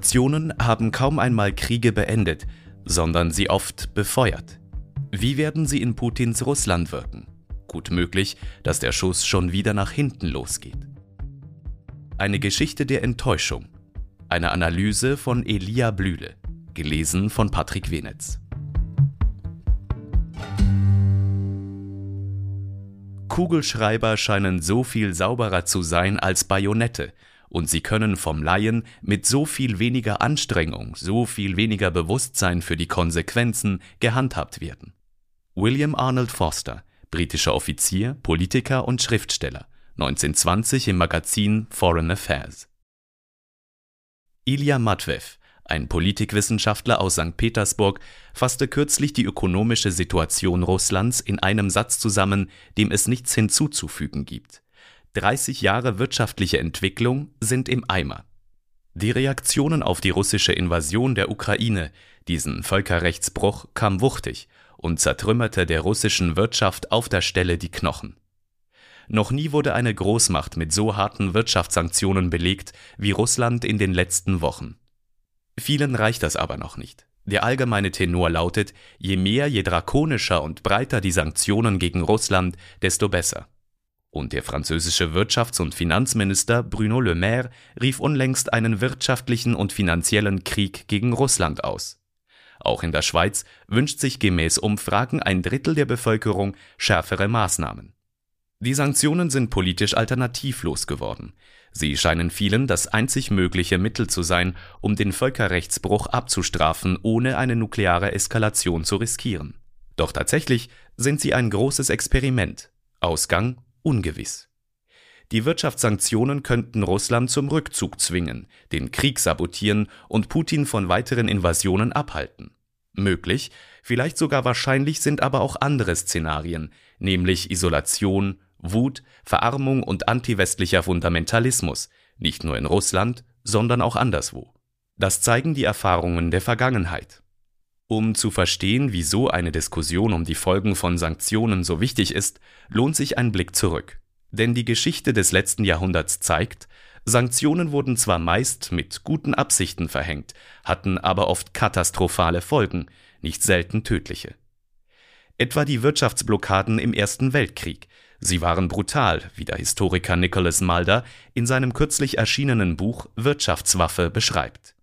Sanktionen haben kaum einmal Kriege beendet, sondern sie oft befeuert. Wie werden sie in Putins Russland wirken? Gut möglich, dass der Schuss schon wieder nach hinten losgeht. Eine Geschichte der Enttäuschung. Eine Analyse von Elia Blühle. Gelesen von Patrick Wenetz. Kugelschreiber scheinen so viel sauberer zu sein als Bajonette, und sie können vom Laien mit so viel weniger Anstrengung, so viel weniger Bewusstsein für die Konsequenzen gehandhabt werden. William Arnold Foster, britischer Offizier, Politiker und Schriftsteller, 1920 im Magazin Foreign Affairs. Ilya Matvev, ein Politikwissenschaftler aus St. Petersburg, fasste kürzlich die ökonomische Situation Russlands in einem Satz zusammen, dem es nichts hinzuzufügen gibt. 30 Jahre wirtschaftliche Entwicklung sind im Eimer. Die Reaktionen auf die russische Invasion der Ukraine, diesen Völkerrechtsbruch, kam wuchtig und zertrümmerte der russischen Wirtschaft auf der Stelle die Knochen. Noch nie wurde eine Großmacht mit so harten Wirtschaftssanktionen belegt wie Russland in den letzten Wochen. Vielen reicht das aber noch nicht. Der allgemeine Tenor lautet, je mehr, je drakonischer und breiter die Sanktionen gegen Russland, desto besser. Und der französische Wirtschafts- und Finanzminister Bruno Le Maire rief unlängst einen wirtschaftlichen und finanziellen Krieg gegen Russland aus. Auch in der Schweiz wünscht sich gemäß Umfragen ein Drittel der Bevölkerung schärfere Maßnahmen. Die Sanktionen sind politisch alternativlos geworden. Sie scheinen vielen das einzig mögliche Mittel zu sein, um den Völkerrechtsbruch abzustrafen, ohne eine nukleare Eskalation zu riskieren. Doch tatsächlich sind sie ein großes Experiment. Ausgang ungewiss. Die Wirtschaftssanktionen könnten Russland zum Rückzug zwingen, den Krieg sabotieren und Putin von weiteren Invasionen abhalten. Möglich, vielleicht sogar wahrscheinlich sind aber auch andere Szenarien, nämlich Isolation, Wut, Verarmung und antiwestlicher Fundamentalismus, nicht nur in Russland, sondern auch anderswo. Das zeigen die Erfahrungen der Vergangenheit. Um zu verstehen, wieso eine Diskussion um die Folgen von Sanktionen so wichtig ist, lohnt sich ein Blick zurück. Denn die Geschichte des letzten Jahrhunderts zeigt, Sanktionen wurden zwar meist mit guten Absichten verhängt, hatten aber oft katastrophale Folgen, nicht selten tödliche. Etwa die Wirtschaftsblockaden im Ersten Weltkrieg. Sie waren brutal, wie der Historiker Nicholas Mulder in seinem kürzlich erschienenen Buch Wirtschaftswaffe beschreibt.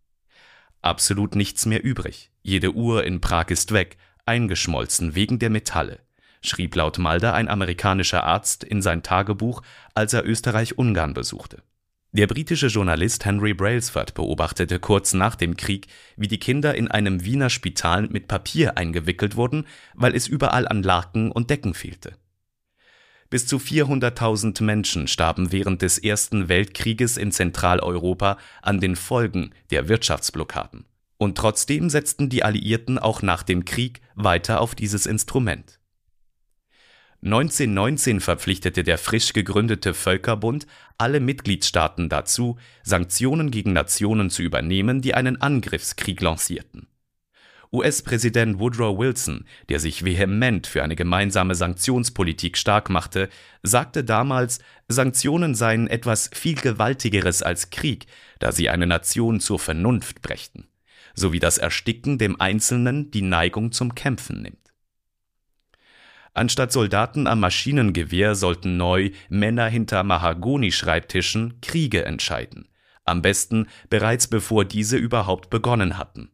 Absolut nichts mehr übrig. Jede Uhr in Prag ist weg, eingeschmolzen wegen der Metalle, schrieb laut Malder ein amerikanischer Arzt in sein Tagebuch, als er Österreich-Ungarn besuchte. Der britische Journalist Henry Brailsford beobachtete kurz nach dem Krieg, wie die Kinder in einem Wiener Spital mit Papier eingewickelt wurden, weil es überall an Laken und Decken fehlte. Bis zu 400.000 Menschen starben während des Ersten Weltkrieges in Zentraleuropa an den Folgen der Wirtschaftsblockaden. Und trotzdem setzten die Alliierten auch nach dem Krieg weiter auf dieses Instrument. 1919 verpflichtete der frisch gegründete Völkerbund alle Mitgliedstaaten dazu, Sanktionen gegen Nationen zu übernehmen, die einen Angriffskrieg lancierten. US-Präsident Woodrow Wilson, der sich vehement für eine gemeinsame Sanktionspolitik stark machte, sagte damals, Sanktionen seien etwas viel Gewaltigeres als Krieg, da sie eine Nation zur Vernunft brächten, sowie das Ersticken dem Einzelnen die Neigung zum Kämpfen nimmt. Anstatt Soldaten am Maschinengewehr sollten neu Männer hinter Mahagoni-Schreibtischen Kriege entscheiden, am besten bereits bevor diese überhaupt begonnen hatten.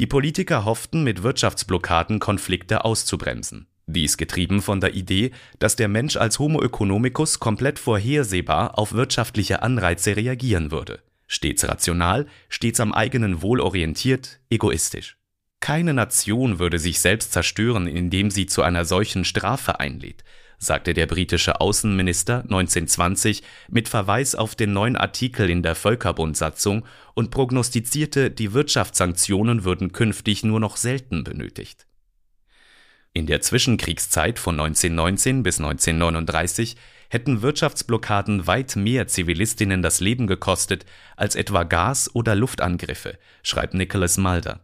Die Politiker hofften, mit Wirtschaftsblockaden Konflikte auszubremsen. Dies getrieben von der Idee, dass der Mensch als Homo economicus komplett vorhersehbar auf wirtschaftliche Anreize reagieren würde. Stets rational, stets am eigenen Wohl orientiert, egoistisch. Keine Nation würde sich selbst zerstören, indem sie zu einer solchen Strafe einlädt, sagte der britische Außenminister 1920 mit Verweis auf den neuen Artikel in der Völkerbundsatzung und prognostizierte, die Wirtschaftssanktionen würden künftig nur noch selten benötigt. In der Zwischenkriegszeit von 1919 bis 1939 hätten Wirtschaftsblockaden weit mehr Zivilistinnen das Leben gekostet als etwa Gas- oder Luftangriffe, schreibt Nicholas Mulder.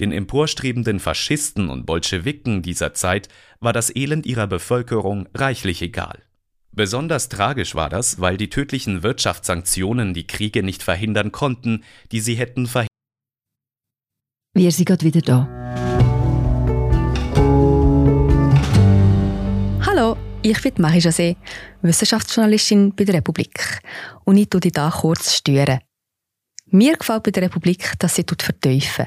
Den emporstrebenden Faschisten und Bolschewiken dieser Zeit war das Elend ihrer Bevölkerung reichlich egal. Besonders tragisch war das, weil die tödlichen Wirtschaftssanktionen die Kriege nicht verhindern konnten, die sie hätten verhindern. Wir sind gerade wieder da. Hallo, ich bin Marie José, Wissenschaftsjournalistin bei der Republik. Und ich tue dich hier kurz stören. Mir gefällt bei der Republik, dass sie vertiefen.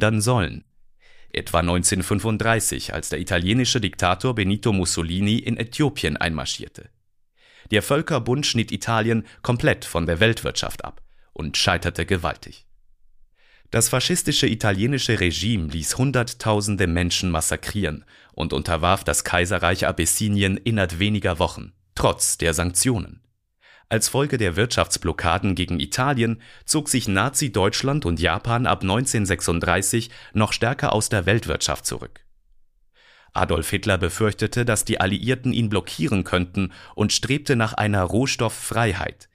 Hindern sollen. Etwa 1935, als der italienische Diktator Benito Mussolini in Äthiopien einmarschierte. Der Völkerbund schnitt Italien komplett von der Weltwirtschaft ab und scheiterte gewaltig. Das faschistische italienische Regime ließ Hunderttausende Menschen massakrieren und unterwarf das Kaiserreich Abessinien innerhalb weniger Wochen, trotz der Sanktionen. Als Folge der Wirtschaftsblockaden gegen Italien zog sich Nazi-Deutschland und Japan ab 1936 noch stärker aus der Weltwirtschaft zurück. Adolf Hitler befürchtete, dass die Alliierten ihn blockieren könnten und strebte nach einer Rohstofffreiheit,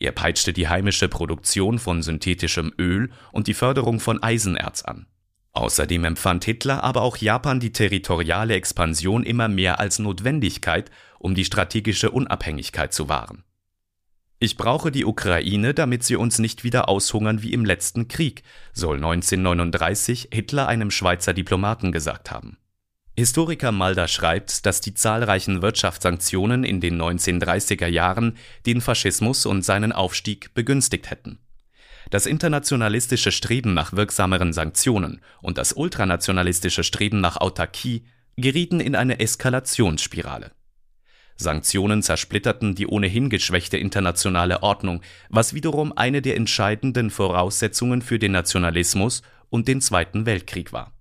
er peitschte die heimische Produktion von synthetischem Öl und die Förderung von Eisenerz an. Außerdem empfand Hitler aber auch Japan die territoriale Expansion immer mehr als Notwendigkeit, um die strategische Unabhängigkeit zu wahren. Ich brauche die Ukraine, damit sie uns nicht wieder aushungern wie im letzten Krieg, soll 1939 Hitler einem Schweizer Diplomaten gesagt haben. Historiker Malda schreibt, dass die zahlreichen Wirtschaftssanktionen in den 1930er Jahren den Faschismus und seinen Aufstieg begünstigt hätten. Das internationalistische Streben nach wirksameren Sanktionen und das ultranationalistische Streben nach Autarkie gerieten in eine Eskalationsspirale. Sanktionen zersplitterten die ohnehin geschwächte internationale Ordnung, was wiederum eine der entscheidenden Voraussetzungen für den Nationalismus und den Zweiten Weltkrieg war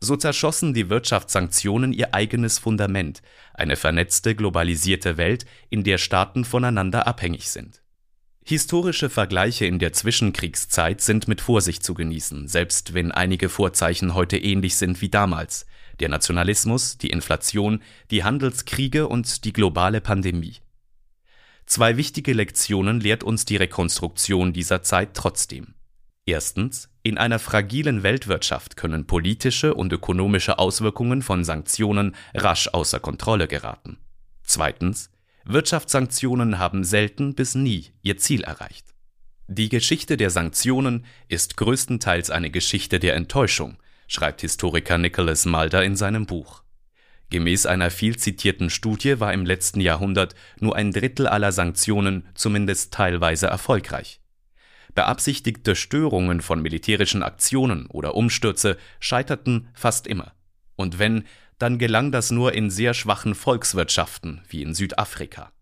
so zerschossen die Wirtschaftssanktionen ihr eigenes Fundament, eine vernetzte, globalisierte Welt, in der Staaten voneinander abhängig sind. Historische Vergleiche in der Zwischenkriegszeit sind mit Vorsicht zu genießen, selbst wenn einige Vorzeichen heute ähnlich sind wie damals der Nationalismus, die Inflation, die Handelskriege und die globale Pandemie. Zwei wichtige Lektionen lehrt uns die Rekonstruktion dieser Zeit trotzdem. Erstens, in einer fragilen Weltwirtschaft können politische und ökonomische Auswirkungen von Sanktionen rasch außer Kontrolle geraten. Zweitens, Wirtschaftssanktionen haben selten bis nie ihr Ziel erreicht. Die Geschichte der Sanktionen ist größtenteils eine Geschichte der Enttäuschung, schreibt Historiker Nicholas Mulder in seinem Buch. Gemäß einer viel zitierten Studie war im letzten Jahrhundert nur ein Drittel aller Sanktionen zumindest teilweise erfolgreich. Beabsichtigte Störungen von militärischen Aktionen oder Umstürze scheiterten fast immer. Und wenn, dann gelang das nur in sehr schwachen Volkswirtschaften wie in Südafrika.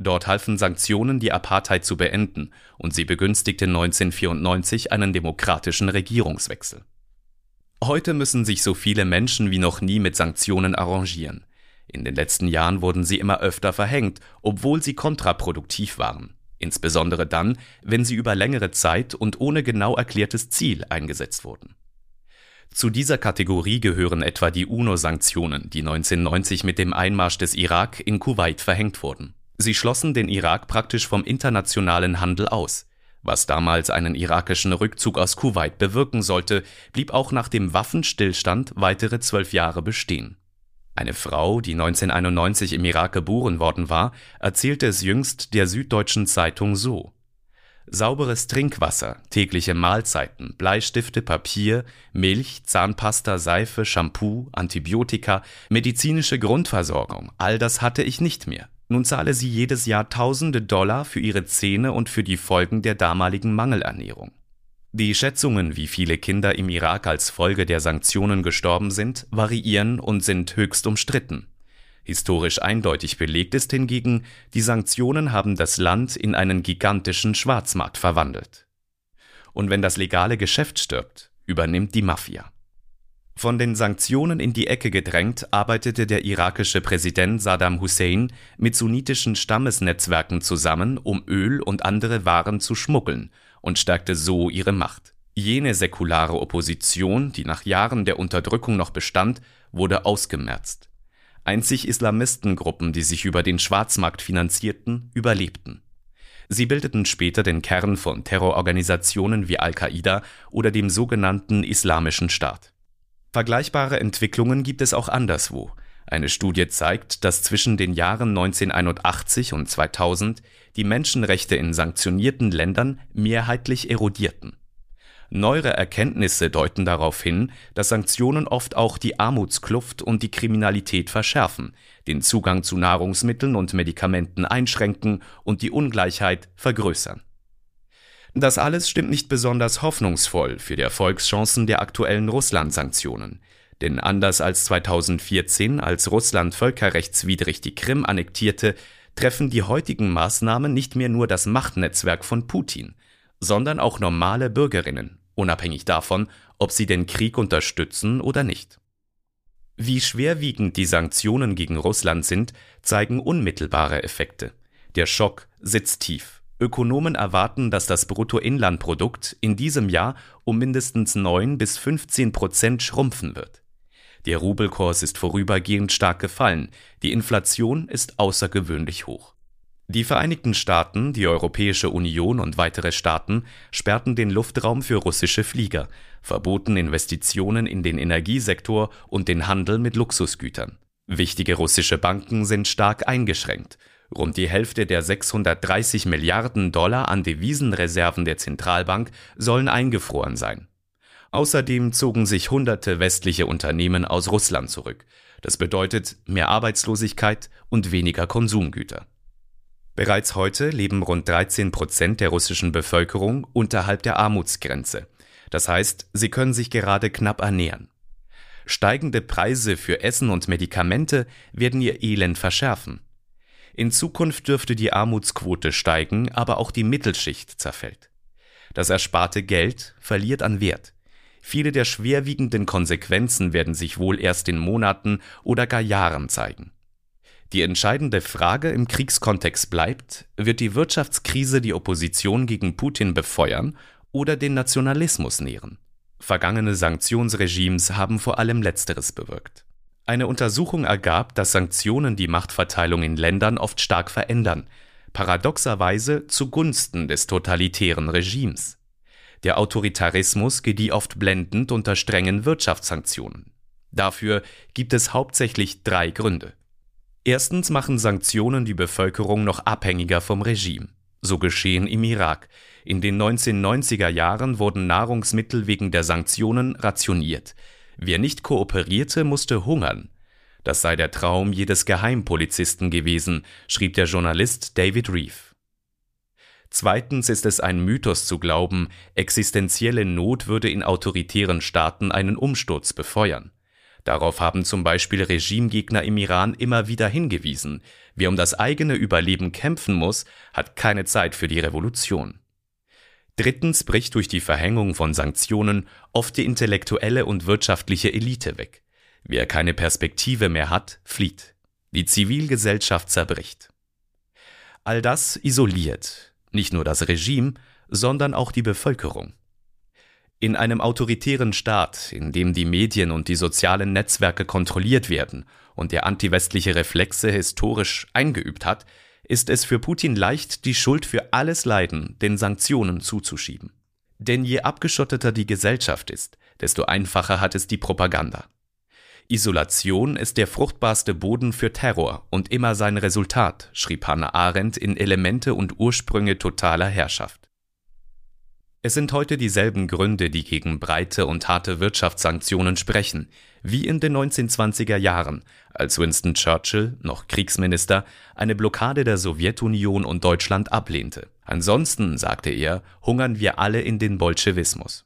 Dort halfen Sanktionen, die Apartheid zu beenden, und sie begünstigten 1994 einen demokratischen Regierungswechsel. Heute müssen sich so viele Menschen wie noch nie mit Sanktionen arrangieren. In den letzten Jahren wurden sie immer öfter verhängt, obwohl sie kontraproduktiv waren insbesondere dann, wenn sie über längere Zeit und ohne genau erklärtes Ziel eingesetzt wurden. Zu dieser Kategorie gehören etwa die UNO-Sanktionen, die 1990 mit dem Einmarsch des Irak in Kuwait verhängt wurden. Sie schlossen den Irak praktisch vom internationalen Handel aus. Was damals einen irakischen Rückzug aus Kuwait bewirken sollte, blieb auch nach dem Waffenstillstand weitere zwölf Jahre bestehen. Eine Frau, die 1991 im Irak geboren worden war, erzählte es jüngst der Süddeutschen Zeitung so. Sauberes Trinkwasser, tägliche Mahlzeiten, Bleistifte, Papier, Milch, Zahnpasta, Seife, Shampoo, Antibiotika, medizinische Grundversorgung, all das hatte ich nicht mehr. Nun zahle sie jedes Jahr tausende Dollar für ihre Zähne und für die Folgen der damaligen Mangelernährung. Die Schätzungen, wie viele Kinder im Irak als Folge der Sanktionen gestorben sind, variieren und sind höchst umstritten. Historisch eindeutig belegt ist hingegen, die Sanktionen haben das Land in einen gigantischen Schwarzmarkt verwandelt. Und wenn das legale Geschäft stirbt, übernimmt die Mafia. Von den Sanktionen in die Ecke gedrängt, arbeitete der irakische Präsident Saddam Hussein mit sunnitischen Stammesnetzwerken zusammen, um Öl und andere Waren zu schmuggeln und stärkte so ihre Macht. Jene säkulare Opposition, die nach Jahren der Unterdrückung noch bestand, wurde ausgemerzt. Einzig Islamistengruppen, die sich über den Schwarzmarkt finanzierten, überlebten. Sie bildeten später den Kern von Terrororganisationen wie Al-Qaida oder dem sogenannten Islamischen Staat. Vergleichbare Entwicklungen gibt es auch anderswo. Eine Studie zeigt, dass zwischen den Jahren 1981 und 2000 die Menschenrechte in sanktionierten Ländern mehrheitlich erodierten Neuere Erkenntnisse deuten darauf hin, dass Sanktionen oft auch die Armutskluft und die Kriminalität verschärfen, den Zugang zu Nahrungsmitteln und Medikamenten einschränken und die Ungleichheit vergrößern. Das alles stimmt nicht besonders hoffnungsvoll für die Erfolgschancen der aktuellen Russland-Sanktionen. Denn anders als 2014, als Russland völkerrechtswidrig die Krim annektierte, treffen die heutigen Maßnahmen nicht mehr nur das Machtnetzwerk von Putin, sondern auch normale Bürgerinnen unabhängig davon, ob sie den Krieg unterstützen oder nicht. Wie schwerwiegend die Sanktionen gegen Russland sind, zeigen unmittelbare Effekte. Der Schock sitzt tief. Ökonomen erwarten, dass das Bruttoinlandprodukt in diesem Jahr um mindestens 9 bis 15 Prozent schrumpfen wird. Der Rubelkurs ist vorübergehend stark gefallen, die Inflation ist außergewöhnlich hoch. Die Vereinigten Staaten, die Europäische Union und weitere Staaten sperrten den Luftraum für russische Flieger, verboten Investitionen in den Energiesektor und den Handel mit Luxusgütern. Wichtige russische Banken sind stark eingeschränkt. Rund die Hälfte der 630 Milliarden Dollar an Devisenreserven der Zentralbank sollen eingefroren sein. Außerdem zogen sich hunderte westliche Unternehmen aus Russland zurück. Das bedeutet mehr Arbeitslosigkeit und weniger Konsumgüter. Bereits heute leben rund 13 Prozent der russischen Bevölkerung unterhalb der Armutsgrenze. Das heißt, sie können sich gerade knapp ernähren. Steigende Preise für Essen und Medikamente werden ihr Elend verschärfen. In Zukunft dürfte die Armutsquote steigen, aber auch die Mittelschicht zerfällt. Das ersparte Geld verliert an Wert. Viele der schwerwiegenden Konsequenzen werden sich wohl erst in Monaten oder gar Jahren zeigen. Die entscheidende Frage im Kriegskontext bleibt, wird die Wirtschaftskrise die Opposition gegen Putin befeuern oder den Nationalismus nähren? Vergangene Sanktionsregimes haben vor allem letzteres bewirkt. Eine Untersuchung ergab, dass Sanktionen die Machtverteilung in Ländern oft stark verändern, paradoxerweise zugunsten des totalitären Regimes. Der Autoritarismus gedieh oft blendend unter strengen Wirtschaftssanktionen. Dafür gibt es hauptsächlich drei Gründe. Erstens machen Sanktionen die Bevölkerung noch abhängiger vom Regime. So geschehen im Irak. In den 1990er Jahren wurden Nahrungsmittel wegen der Sanktionen rationiert. Wer nicht kooperierte, musste hungern. Das sei der Traum jedes Geheimpolizisten gewesen, schrieb der Journalist David Reeve. Zweitens ist es ein Mythos zu glauben, existenzielle Not würde in autoritären Staaten einen Umsturz befeuern. Darauf haben zum Beispiel Regimegegner im Iran immer wieder hingewiesen. Wer um das eigene Überleben kämpfen muss, hat keine Zeit für die Revolution. Drittens bricht durch die Verhängung von Sanktionen oft die intellektuelle und wirtschaftliche Elite weg. Wer keine Perspektive mehr hat, flieht. Die Zivilgesellschaft zerbricht. All das isoliert nicht nur das Regime, sondern auch die Bevölkerung. In einem autoritären Staat, in dem die Medien und die sozialen Netzwerke kontrolliert werden und der antiwestliche Reflexe historisch eingeübt hat, ist es für Putin leicht, die Schuld für alles Leiden den Sanktionen zuzuschieben. Denn je abgeschotteter die Gesellschaft ist, desto einfacher hat es die Propaganda. Isolation ist der fruchtbarste Boden für Terror und immer sein Resultat, schrieb Hannah Arendt in Elemente und Ursprünge totaler Herrschaft. Es sind heute dieselben Gründe, die gegen breite und harte Wirtschaftssanktionen sprechen, wie in den 1920er Jahren, als Winston Churchill, noch Kriegsminister, eine Blockade der Sowjetunion und Deutschland ablehnte. Ansonsten, sagte er, hungern wir alle in den Bolschewismus.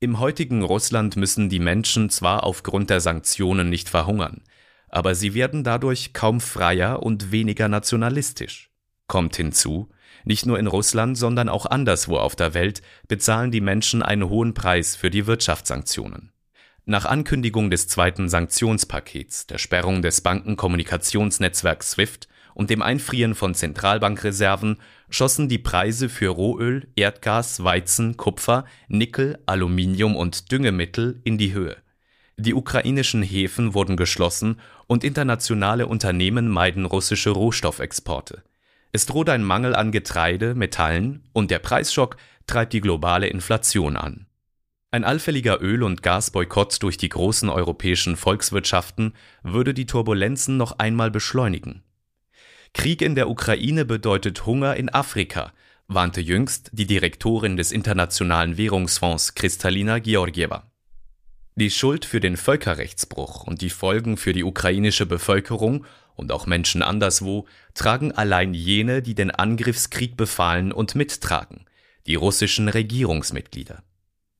Im heutigen Russland müssen die Menschen zwar aufgrund der Sanktionen nicht verhungern, aber sie werden dadurch kaum freier und weniger nationalistisch. Kommt hinzu, nicht nur in Russland, sondern auch anderswo auf der Welt bezahlen die Menschen einen hohen Preis für die Wirtschaftssanktionen. Nach Ankündigung des zweiten Sanktionspakets, der Sperrung des Bankenkommunikationsnetzwerks SWIFT und dem Einfrieren von Zentralbankreserven schossen die Preise für Rohöl, Erdgas, Weizen, Kupfer, Nickel, Aluminium und Düngemittel in die Höhe. Die ukrainischen Häfen wurden geschlossen und internationale Unternehmen meiden russische Rohstoffexporte. Es droht ein Mangel an Getreide, Metallen und der Preisschock treibt die globale Inflation an. Ein allfälliger Öl- und Gasboykott durch die großen europäischen Volkswirtschaften würde die Turbulenzen noch einmal beschleunigen. Krieg in der Ukraine bedeutet Hunger in Afrika, warnte jüngst die Direktorin des Internationalen Währungsfonds Kristalina Georgieva. Die Schuld für den Völkerrechtsbruch und die Folgen für die ukrainische Bevölkerung und auch Menschen anderswo tragen allein jene, die den Angriffskrieg befahlen und mittragen, die russischen Regierungsmitglieder.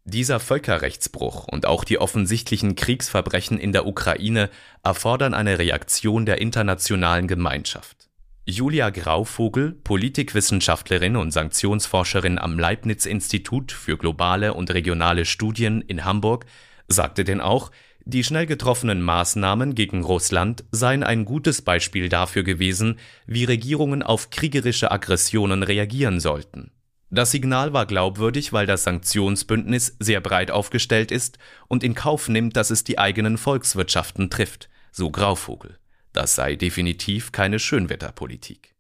Dieser Völkerrechtsbruch und auch die offensichtlichen Kriegsverbrechen in der Ukraine erfordern eine Reaktion der internationalen Gemeinschaft. Julia Grauvogel, Politikwissenschaftlerin und Sanktionsforscherin am Leibniz-Institut für globale und regionale Studien in Hamburg, sagte denn auch, die schnell getroffenen Maßnahmen gegen Russland seien ein gutes Beispiel dafür gewesen, wie Regierungen auf kriegerische Aggressionen reagieren sollten. Das Signal war glaubwürdig, weil das Sanktionsbündnis sehr breit aufgestellt ist und in Kauf nimmt, dass es die eigenen Volkswirtschaften trifft, so Grauvogel. Das sei definitiv keine Schönwetterpolitik.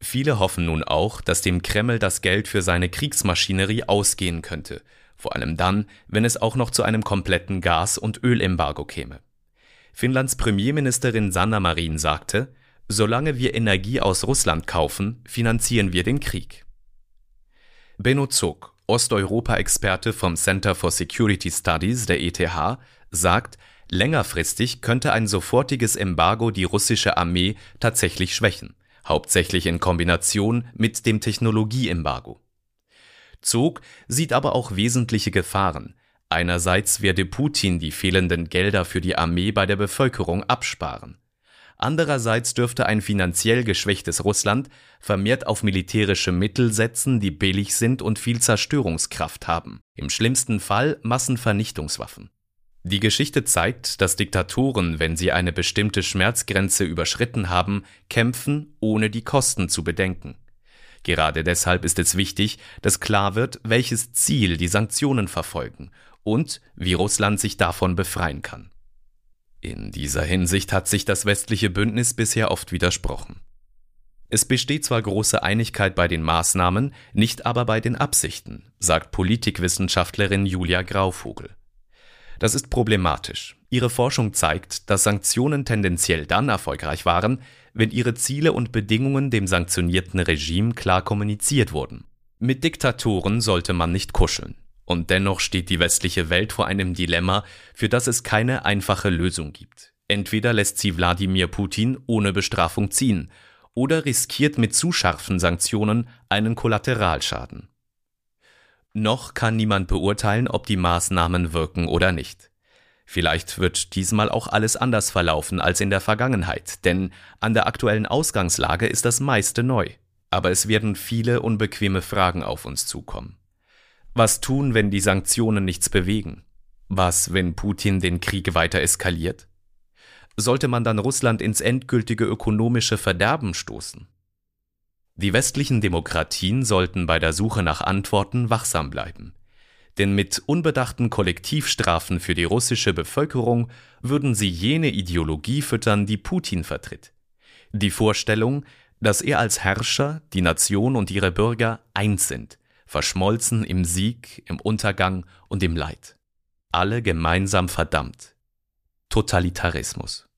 Viele hoffen nun auch, dass dem Kreml das Geld für seine Kriegsmaschinerie ausgehen könnte vor allem dann, wenn es auch noch zu einem kompletten Gas- und Ölembargo käme. Finnlands Premierministerin Sanna Marin sagte, solange wir Energie aus Russland kaufen, finanzieren wir den Krieg. Benno Zog, Osteuropa-Experte vom Center for Security Studies der ETH, sagt, längerfristig könnte ein sofortiges Embargo die russische Armee tatsächlich schwächen, hauptsächlich in Kombination mit dem Technologieembargo. Zog sieht aber auch wesentliche Gefahren. Einerseits werde Putin die fehlenden Gelder für die Armee bei der Bevölkerung absparen. Andererseits dürfte ein finanziell geschwächtes Russland vermehrt auf militärische Mittel setzen, die billig sind und viel Zerstörungskraft haben. Im schlimmsten Fall Massenvernichtungswaffen. Die Geschichte zeigt, dass Diktatoren, wenn sie eine bestimmte Schmerzgrenze überschritten haben, kämpfen, ohne die Kosten zu bedenken. Gerade deshalb ist es wichtig, dass klar wird, welches Ziel die Sanktionen verfolgen und wie Russland sich davon befreien kann. In dieser Hinsicht hat sich das westliche Bündnis bisher oft widersprochen. Es besteht zwar große Einigkeit bei den Maßnahmen, nicht aber bei den Absichten, sagt Politikwissenschaftlerin Julia Grauvogel. Das ist problematisch. Ihre Forschung zeigt, dass Sanktionen tendenziell dann erfolgreich waren, wenn ihre Ziele und Bedingungen dem sanktionierten Regime klar kommuniziert wurden. Mit Diktatoren sollte man nicht kuscheln. Und dennoch steht die westliche Welt vor einem Dilemma, für das es keine einfache Lösung gibt. Entweder lässt sie Wladimir Putin ohne Bestrafung ziehen oder riskiert mit zu scharfen Sanktionen einen Kollateralschaden. Noch kann niemand beurteilen, ob die Maßnahmen wirken oder nicht. Vielleicht wird diesmal auch alles anders verlaufen als in der Vergangenheit, denn an der aktuellen Ausgangslage ist das meiste neu. Aber es werden viele unbequeme Fragen auf uns zukommen. Was tun, wenn die Sanktionen nichts bewegen? Was, wenn Putin den Krieg weiter eskaliert? Sollte man dann Russland ins endgültige ökonomische Verderben stoßen? Die westlichen Demokratien sollten bei der Suche nach Antworten wachsam bleiben denn mit unbedachten Kollektivstrafen für die russische Bevölkerung würden sie jene Ideologie füttern, die Putin vertritt. Die Vorstellung, dass er als Herrscher, die Nation und ihre Bürger eins sind, verschmolzen im Sieg, im Untergang und im Leid. Alle gemeinsam verdammt. Totalitarismus.